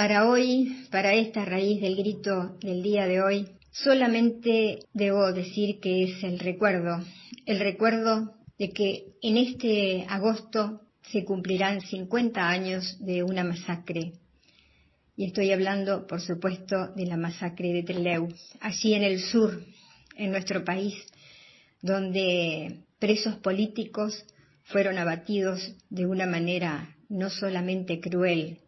Para hoy, para esta raíz del grito del día de hoy, solamente debo decir que es el recuerdo, el recuerdo de que en este agosto se cumplirán 50 años de una masacre. Y estoy hablando, por supuesto, de la masacre de Trelew, allí en el sur, en nuestro país, donde presos políticos fueron abatidos de una manera no solamente cruel,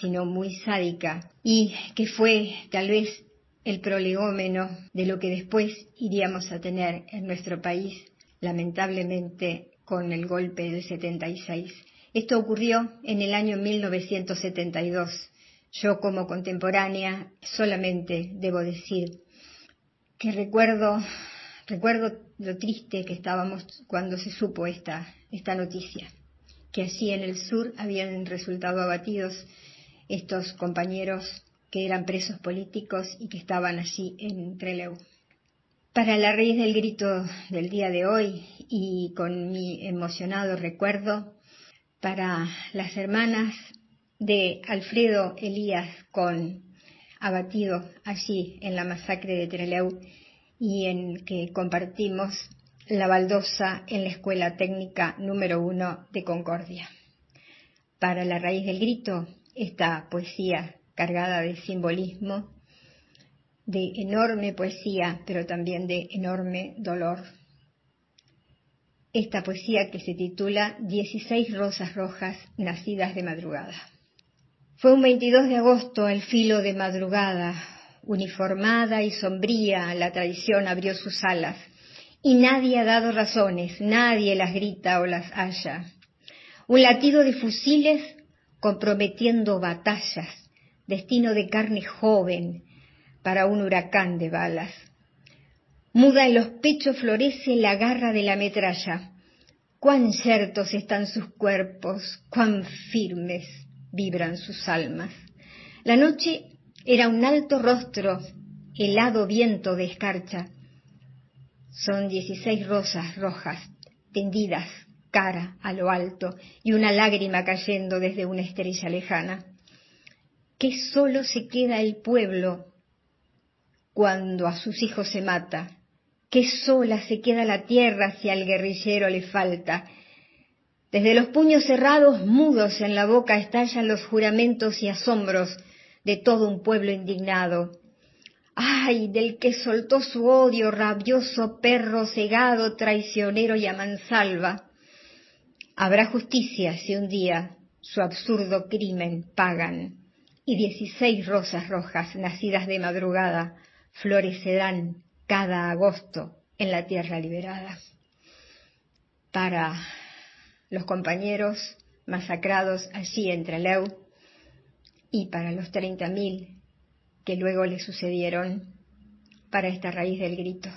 sino muy sádica, y que fue tal vez el prolegómeno de lo que después iríamos a tener en nuestro país, lamentablemente con el golpe del 76. Esto ocurrió en el año 1972. Yo como contemporánea solamente debo decir que recuerdo, recuerdo lo triste que estábamos cuando se supo esta, esta noticia, que allí en el sur habían resultado abatidos estos compañeros que eran presos políticos y que estaban allí en Trelew. Para la raíz del grito del día de hoy y con mi emocionado recuerdo, para las hermanas de Alfredo Elías con abatido allí en la masacre de Trelew y en que compartimos la baldosa en la Escuela Técnica número uno de Concordia. Para la raíz del grito, esta poesía cargada de simbolismo, de enorme poesía, pero también de enorme dolor. Esta poesía que se titula Dieciséis rosas rojas nacidas de madrugada. Fue un 22 de agosto al filo de madrugada, uniformada y sombría, la tradición abrió sus alas, y nadie ha dado razones, nadie las grita o las halla. Un latido de fusiles comprometiendo batallas, destino de carne joven para un huracán de balas. Muda en los pechos florece la garra de la metralla. Cuán ciertos están sus cuerpos, cuán firmes vibran sus almas. La noche era un alto rostro, helado viento de escarcha. Son dieciséis rosas rojas tendidas cara a lo alto y una lágrima cayendo desde una estrella lejana. Que solo se queda el pueblo cuando a sus hijos se mata, que sola se queda la tierra si al guerrillero le falta. Desde los puños cerrados, mudos en la boca, estallan los juramentos y asombros de todo un pueblo indignado. ¡Ay! del que soltó su odio, rabioso perro cegado, traicionero y a mansalva. Habrá justicia si un día su absurdo crimen pagan y dieciséis rosas rojas nacidas de madrugada florecerán cada agosto en la tierra liberada. Para los compañeros masacrados allí en Trelew y para los treinta mil que luego le sucedieron para esta raíz del grito.